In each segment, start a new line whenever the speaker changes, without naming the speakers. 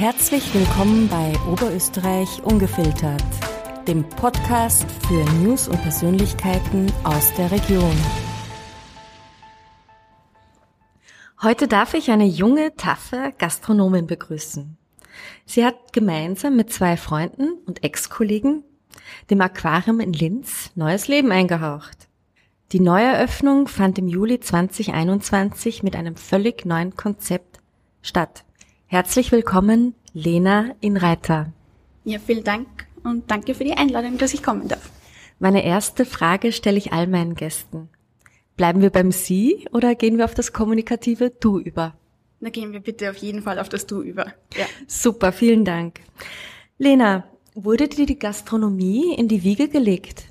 Herzlich willkommen bei Oberösterreich Ungefiltert, dem Podcast für News und Persönlichkeiten aus der Region. Heute darf ich eine junge, taffe Gastronomin begrüßen. Sie hat gemeinsam mit zwei Freunden und Ex-Kollegen dem Aquarium in Linz neues Leben eingehaucht. Die Neueröffnung fand im Juli 2021 mit einem völlig neuen Konzept statt. Herzlich willkommen, Lena Inreiter.
Ja, vielen Dank und danke für die Einladung, dass ich kommen darf.
Meine erste Frage stelle ich all meinen Gästen. Bleiben wir beim Sie oder gehen wir auf das kommunikative Du über?
Da gehen wir bitte auf jeden Fall auf das Du über.
Ja. Super, vielen Dank. Lena, wurde dir die Gastronomie in die Wiege gelegt?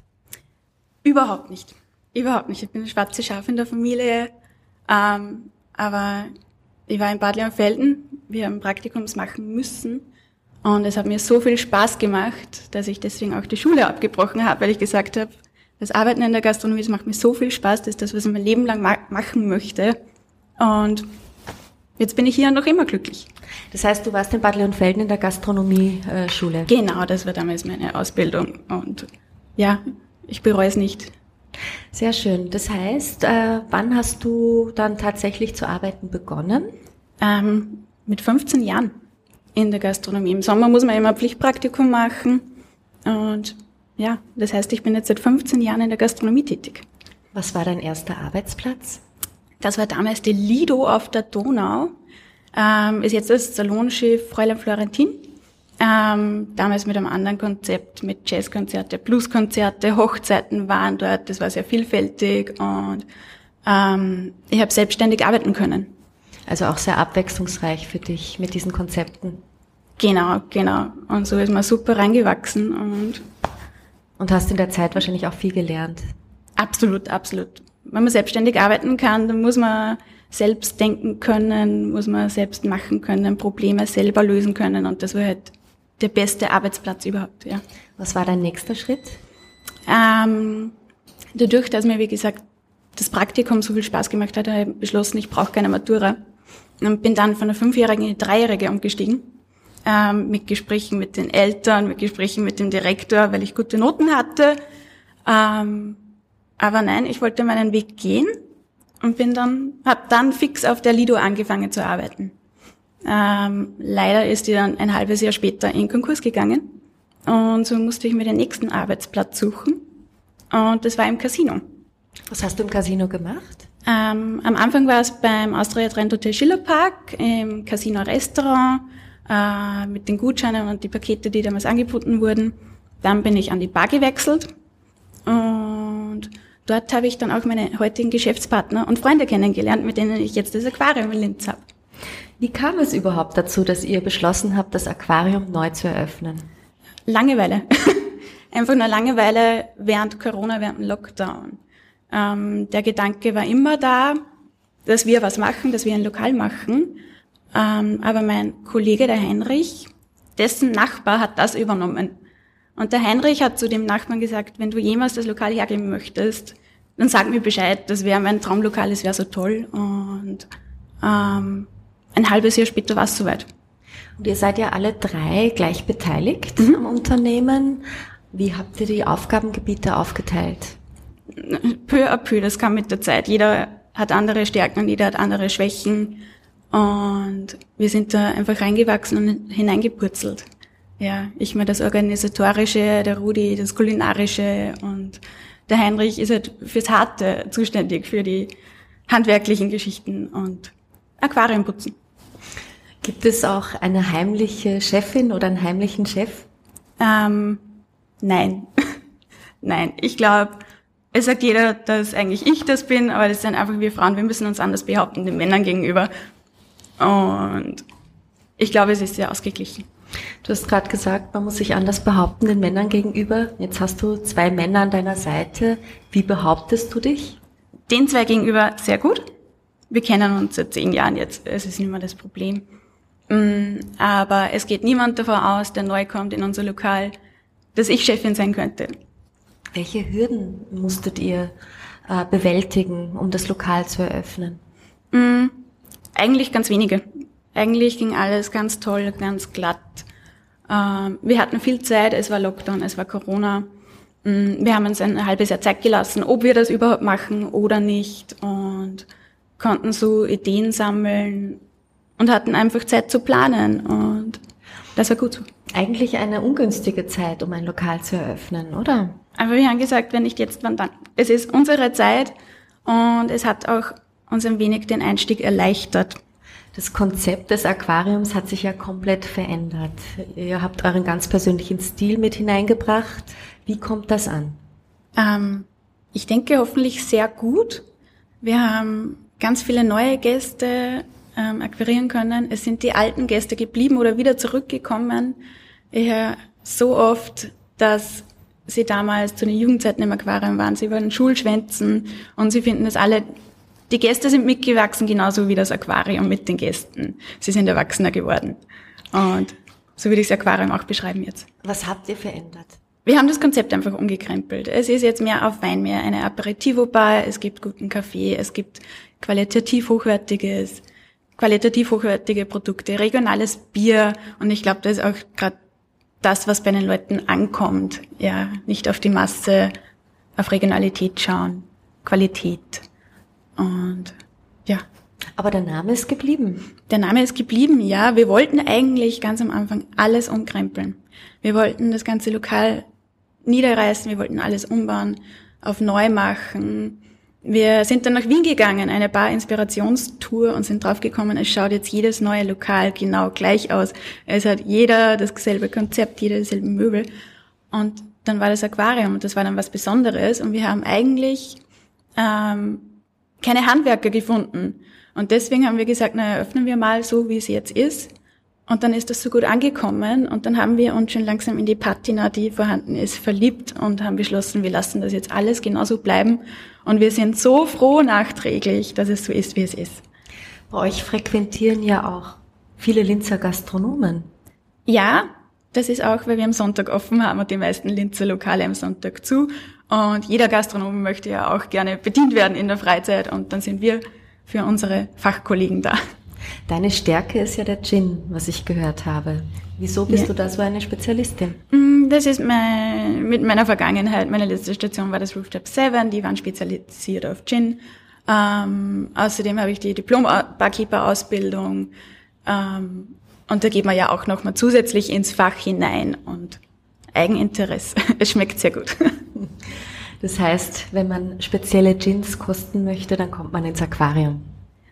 Überhaupt nicht. Überhaupt nicht. Ich bin eine schwarze Schaf in der Familie. Ähm, aber ich war in Bad Leonfelden. Wir haben Praktikums machen müssen. Und es hat mir so viel Spaß gemacht, dass ich deswegen auch die Schule abgebrochen habe, weil ich gesagt habe, das Arbeiten in der Gastronomie, das macht mir so viel Spaß, das ist das, was ich mein Leben lang ma machen möchte. Und jetzt bin ich hier noch immer glücklich.
Das heißt, du warst in Bad Leonfelden in der Gastronomie-Schule?
Genau, das war damals meine Ausbildung. Und ja, ich bereue es nicht.
Sehr schön. Das heißt, äh, wann hast du dann tatsächlich zu arbeiten begonnen?
Ähm, mit 15 Jahren in der Gastronomie. Im Sommer muss man immer Pflichtpraktikum machen. Und ja, das heißt, ich bin jetzt seit 15 Jahren in der Gastronomie tätig.
Was war dein erster Arbeitsplatz?
Das war damals die Lido auf der Donau. Ähm, ist jetzt das Salonschiff Fräulein Florentin. Ähm, damals mit einem anderen Konzept, mit Jazzkonzerte, Blueskonzerte, Hochzeiten waren dort. Das war sehr vielfältig und ähm, ich habe selbstständig arbeiten können.
Also auch sehr abwechslungsreich für dich mit diesen Konzepten.
Genau, genau. Und so ist man super reingewachsen und
und hast in der Zeit wahrscheinlich auch viel gelernt.
Absolut, absolut. Wenn man selbstständig arbeiten kann, dann muss man selbst denken können, muss man selbst machen können, Probleme selber lösen können und das war halt der beste Arbeitsplatz überhaupt, ja.
Was war dein nächster Schritt?
Ähm, dadurch, dass mir, wie gesagt, das Praktikum so viel Spaß gemacht hat, habe ich beschlossen, ich brauche keine Matura. Und bin dann von der Fünfjährigen in die Dreijährige umgestiegen. Ähm, mit Gesprächen mit den Eltern, mit Gesprächen mit dem Direktor, weil ich gute Noten hatte. Ähm, aber nein, ich wollte meinen Weg gehen und bin dann, habe dann fix auf der Lido angefangen zu arbeiten. Ähm, leider ist die dann ein halbes Jahr später in Konkurs gegangen. Und so musste ich mir den nächsten Arbeitsplatz suchen. Und das war im Casino.
Was hast du im Casino gemacht?
Ähm, am Anfang war es beim Austria Trend Hotel Schillerpark, im Casino Restaurant, äh, mit den Gutscheinen und die Pakete, die damals angeboten wurden. Dann bin ich an die Bar gewechselt. Und dort habe ich dann auch meine heutigen Geschäftspartner und Freunde kennengelernt, mit denen ich jetzt das Aquarium in Linz habe.
Wie kam es überhaupt dazu, dass ihr beschlossen habt, das Aquarium neu zu eröffnen?
Langeweile. Einfach nur Langeweile während Corona, während dem Lockdown. Ähm, der Gedanke war immer da, dass wir was machen, dass wir ein Lokal machen. Ähm, aber mein Kollege, der Heinrich, dessen Nachbar hat das übernommen. Und der Heinrich hat zu dem Nachbarn gesagt, wenn du jemals das Lokal hergeben möchtest, dann sag mir Bescheid, das wäre mein Traumlokal, es wäre so toll. Und ähm, ein halbes Jahr später war es soweit.
Und ihr seid ja alle drei gleich beteiligt mhm. am Unternehmen. Wie habt ihr die Aufgabengebiete aufgeteilt?
Peu à peu, das kam mit der Zeit. Jeder hat andere Stärken und jeder hat andere Schwächen. Und wir sind da einfach reingewachsen und hineingepurzelt. Ja, ich mir das Organisatorische, der Rudi das Kulinarische und der Heinrich ist halt fürs Harte zuständig, für die handwerklichen Geschichten und Aquarium putzen.
Gibt es auch eine heimliche Chefin oder einen heimlichen Chef?
Ähm, nein. nein, ich glaube, es sagt jeder, dass eigentlich ich das bin, aber das sind einfach wir Frauen, wir müssen uns anders behaupten den Männern gegenüber. Und ich glaube, es ist sehr ausgeglichen.
Du hast gerade gesagt, man muss sich anders behaupten den Männern gegenüber. Jetzt hast du zwei Männer an deiner Seite. Wie behauptest du dich?
Den zwei gegenüber sehr gut. Wir kennen uns seit zehn Jahren jetzt. Es ist nicht mehr das Problem. Mm, aber es geht niemand davon aus, der neu kommt in unser Lokal, dass ich Chefin sein könnte.
Welche Hürden musstet ihr äh, bewältigen, um das Lokal zu eröffnen?
Mm, eigentlich ganz wenige. Eigentlich ging alles ganz toll, ganz glatt. Ähm, wir hatten viel Zeit, es war Lockdown, es war Corona. Mm, wir haben uns ein halbes Jahr Zeit gelassen, ob wir das überhaupt machen oder nicht und konnten so Ideen sammeln und hatten einfach Zeit zu planen und das war gut so.
Eigentlich eine ungünstige Zeit, um ein Lokal zu eröffnen, oder?
Aber wir haben gesagt, wenn nicht jetzt, wann dann? Es ist unsere Zeit und es hat auch uns ein wenig den Einstieg erleichtert.
Das Konzept des Aquariums hat sich ja komplett verändert. Ihr habt euren ganz persönlichen Stil mit hineingebracht. Wie kommt das an?
Ähm, ich denke hoffentlich sehr gut. Wir haben ganz viele neue Gäste ähm, akquirieren können. Es sind die alten Gäste geblieben oder wieder zurückgekommen. Ich höre so oft, dass sie damals zu den Jugendzeiten im Aquarium waren. Sie waren Schulschwänzen und sie finden das alle die Gäste sind mitgewachsen, genauso wie das Aquarium mit den Gästen. Sie sind erwachsener geworden. Und so würde ich das Aquarium auch beschreiben jetzt.
Was habt ihr verändert?
Wir haben das Konzept einfach umgekrempelt. Es ist jetzt mehr auf Wein, mehr eine Aperitivo-Bar, es gibt guten Kaffee, es gibt qualitativ hochwertiges, qualitativ hochwertige Produkte, regionales Bier und ich glaube, das ist auch gerade das, was bei den Leuten ankommt. Ja, nicht auf die Masse, auf Regionalität schauen, Qualität. Und ja.
Aber der Name ist geblieben.
Der Name ist geblieben, ja. Wir wollten eigentlich ganz am Anfang alles umkrempeln. Wir wollten das ganze Lokal niederreißen, wir wollten alles umbauen, auf neu machen. Wir sind dann nach Wien gegangen, eine Bar-Inspirationstour und sind draufgekommen, es schaut jetzt jedes neue Lokal genau gleich aus. Es hat jeder dasselbe Konzept, jeder dieselben Möbel. Und dann war das Aquarium und das war dann was Besonderes und wir haben eigentlich ähm, keine Handwerker gefunden. Und deswegen haben wir gesagt, na, eröffnen wir mal so, wie es jetzt ist. Und dann ist das so gut angekommen und dann haben wir uns schon langsam in die Patina, die vorhanden ist, verliebt und haben beschlossen, wir lassen das jetzt alles genauso bleiben. Und wir sind so froh nachträglich, dass es so ist, wie es ist.
Bei euch frequentieren ja auch viele Linzer Gastronomen.
Ja, das ist auch, weil wir am Sonntag offen haben und die meisten Linzer Lokale am Sonntag zu. Und jeder Gastronom möchte ja auch gerne bedient werden in der Freizeit und dann sind wir für unsere Fachkollegen da.
Deine Stärke ist ja der Gin, was ich gehört habe. Wieso bist ja. du da so eine Spezialistin?
Mm, das ist mein, mit meiner Vergangenheit. Meine letzte Station war das Rooftop 7, die waren spezialisiert auf Gin. Ähm, außerdem habe ich die Diplom-Barkeeper-Ausbildung. Ähm, und da geht man ja auch nochmal zusätzlich ins Fach hinein und Eigeninteresse. Es schmeckt sehr gut.
Das heißt, wenn man spezielle Gins kosten möchte, dann kommt man ins Aquarium.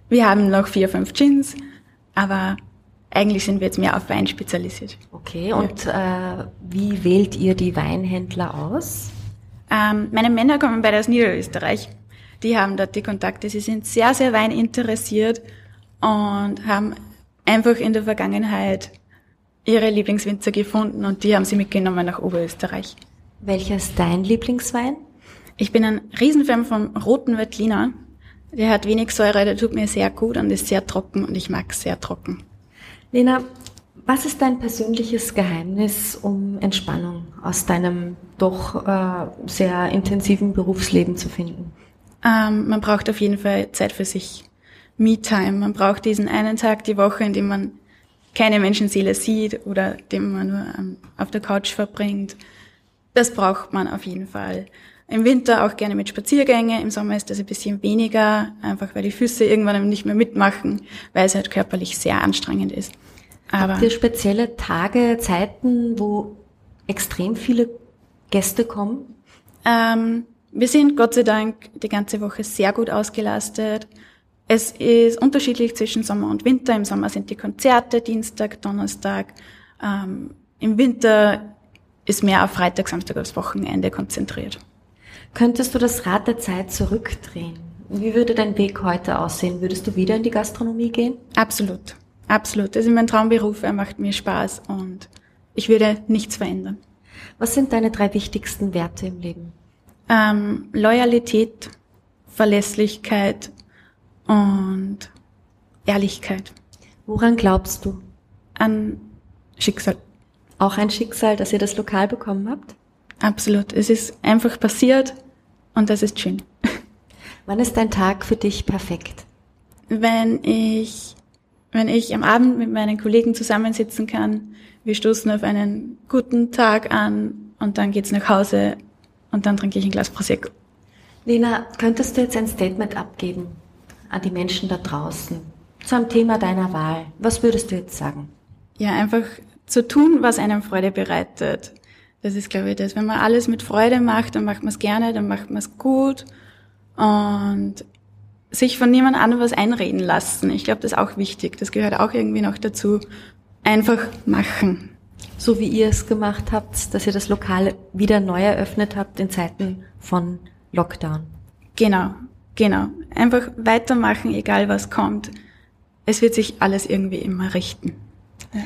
Wir haben noch vier, fünf Gins, aber eigentlich sind wir jetzt mehr auf Wein spezialisiert.
Okay, und äh, wie wählt ihr die Weinhändler aus?
Ähm, meine Männer kommen beide aus Niederösterreich. Die haben dort die Kontakte. Sie sind sehr, sehr weininteressiert und haben einfach in der Vergangenheit ihre Lieblingswinzer gefunden und die haben sie mitgenommen nach Oberösterreich.
Welcher ist dein Lieblingswein?
Ich bin ein Riesenfan vom roten Veltliner. Der hat wenig Säure, der tut mir sehr gut und ist sehr trocken und ich mag es sehr trocken.
Lena, was ist dein persönliches Geheimnis, um Entspannung aus deinem doch äh, sehr intensiven Berufsleben zu finden?
Ähm, man braucht auf jeden Fall Zeit für sich. Me-Time. Man braucht diesen einen Tag die Woche, in dem man keine Menschenseele sieht oder den man nur ähm, auf der Couch verbringt. Das braucht man auf jeden Fall. Im Winter auch gerne mit Spaziergänge. Im Sommer ist das ein bisschen weniger, einfach weil die Füße irgendwann nicht mehr mitmachen, weil es halt körperlich sehr anstrengend ist.
Aber Habt ihr spezielle Tage, Zeiten, wo extrem viele Gäste kommen?
Ähm, wir sind Gott sei Dank die ganze Woche sehr gut ausgelastet. Es ist unterschiedlich zwischen Sommer und Winter. Im Sommer sind die Konzerte Dienstag, Donnerstag. Ähm, Im Winter ist mehr auf Freitag, Samstag, aufs Wochenende konzentriert.
Könntest du das Rad der Zeit zurückdrehen? Wie würde dein Weg heute aussehen? Würdest du wieder in die Gastronomie gehen?
Absolut. Absolut. Das ist mein Traumberuf. Er macht mir Spaß und ich würde nichts verändern.
Was sind deine drei wichtigsten Werte im Leben?
Ähm, Loyalität, Verlässlichkeit und Ehrlichkeit.
Woran glaubst du?
An Schicksal.
Auch ein Schicksal, dass ihr das Lokal bekommen habt?
Absolut. Es ist einfach passiert und das ist schön.
Wann ist dein Tag für dich perfekt?
Wenn ich wenn ich am Abend mit meinen Kollegen zusammensitzen kann, wir stoßen auf einen guten Tag an und dann geht's nach Hause und dann trinke ich ein Glas Prosecco.
Lena, könntest du jetzt ein Statement abgeben an die Menschen da draußen zum Thema deiner Wahl? Was würdest du jetzt sagen?
Ja, einfach zu tun, was einem Freude bereitet. Das ist, glaube ich, das. Wenn man alles mit Freude macht, dann macht man es gerne, dann macht man es gut und sich von niemand anderem was einreden lassen. Ich glaube, das ist auch wichtig. Das gehört auch irgendwie noch dazu. Einfach machen.
So wie ihr es gemacht habt, dass ihr das Lokal wieder neu eröffnet habt in Zeiten von Lockdown.
Genau, genau. Einfach weitermachen, egal was kommt. Es wird sich alles irgendwie immer richten.
Ja.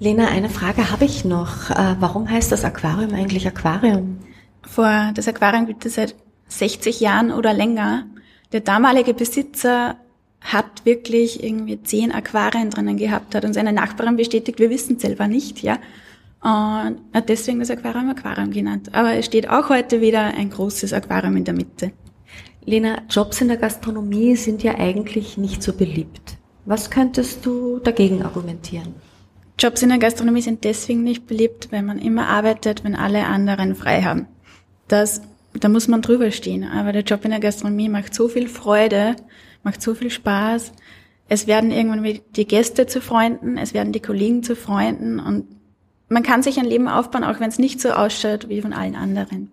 Lena, eine Frage habe ich noch. Äh, warum heißt das Aquarium eigentlich Aquarium?
Vor das Aquarium gibt es seit 60 Jahren oder länger. Der damalige Besitzer hat wirklich irgendwie zehn Aquarien drinnen gehabt, hat uns eine Nachbarin bestätigt, wir wissen selber nicht, ja. Und hat deswegen das Aquarium Aquarium genannt. Aber es steht auch heute wieder ein großes Aquarium in der Mitte.
Lena, Jobs in der Gastronomie sind ja eigentlich nicht so beliebt. Was könntest du dagegen argumentieren?
Jobs in der Gastronomie sind deswegen nicht beliebt, wenn man immer arbeitet, wenn alle anderen frei haben. Das, da muss man drüber stehen. Aber der Job in der Gastronomie macht so viel Freude, macht so viel Spaß. Es werden irgendwann die Gäste zu Freunden, es werden die Kollegen zu Freunden und man kann sich ein Leben aufbauen, auch wenn es nicht so ausschaut wie von allen anderen.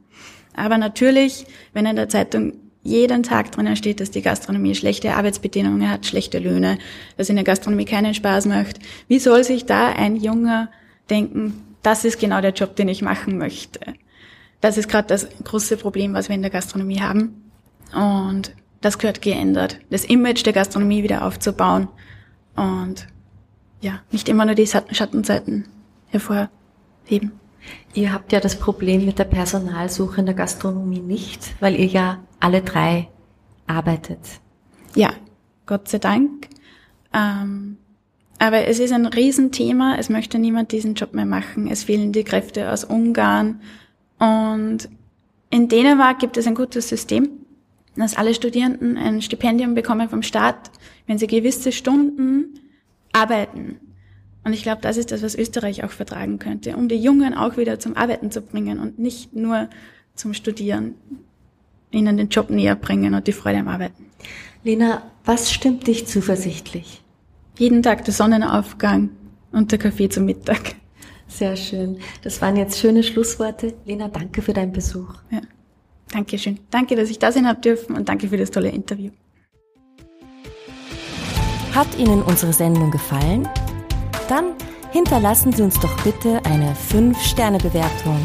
Aber natürlich, wenn in der Zeitung jeden Tag drinnen steht, dass die Gastronomie schlechte Arbeitsbedingungen hat, schlechte Löhne, dass in der Gastronomie keinen Spaß macht. Wie soll sich da ein Junger denken, das ist genau der Job, den ich machen möchte? Das ist gerade das große Problem, was wir in der Gastronomie haben. Und das gehört geändert. Das Image der Gastronomie wieder aufzubauen und ja, nicht immer nur die Schattenseiten hervorheben.
Ihr habt ja das Problem mit der Personalsuche in der Gastronomie nicht, weil ihr ja alle drei arbeitet.
Ja, Gott sei Dank. Ähm, aber es ist ein Riesenthema. Es möchte niemand diesen Job mehr machen. Es fehlen die Kräfte aus Ungarn. Und in Dänemark gibt es ein gutes System, dass alle Studierenden ein Stipendium bekommen vom Staat, wenn sie gewisse Stunden arbeiten. Und ich glaube, das ist das, was Österreich auch vertragen könnte, um die Jungen auch wieder zum Arbeiten zu bringen und nicht nur zum Studieren, ihnen den Job näher bringen und die Freude am Arbeiten.
Lena, was stimmt dich zuversichtlich?
Jeden Tag der Sonnenaufgang und der Kaffee zum Mittag.
Sehr schön. Das waren jetzt schöne Schlussworte. Lena, danke für deinen Besuch.
Ja. Dankeschön. Danke, dass ich da sein habe dürfen und danke für das tolle Interview.
Hat Ihnen unsere Sendung gefallen? Dann hinterlassen Sie uns doch bitte eine 5-Sterne-Bewertung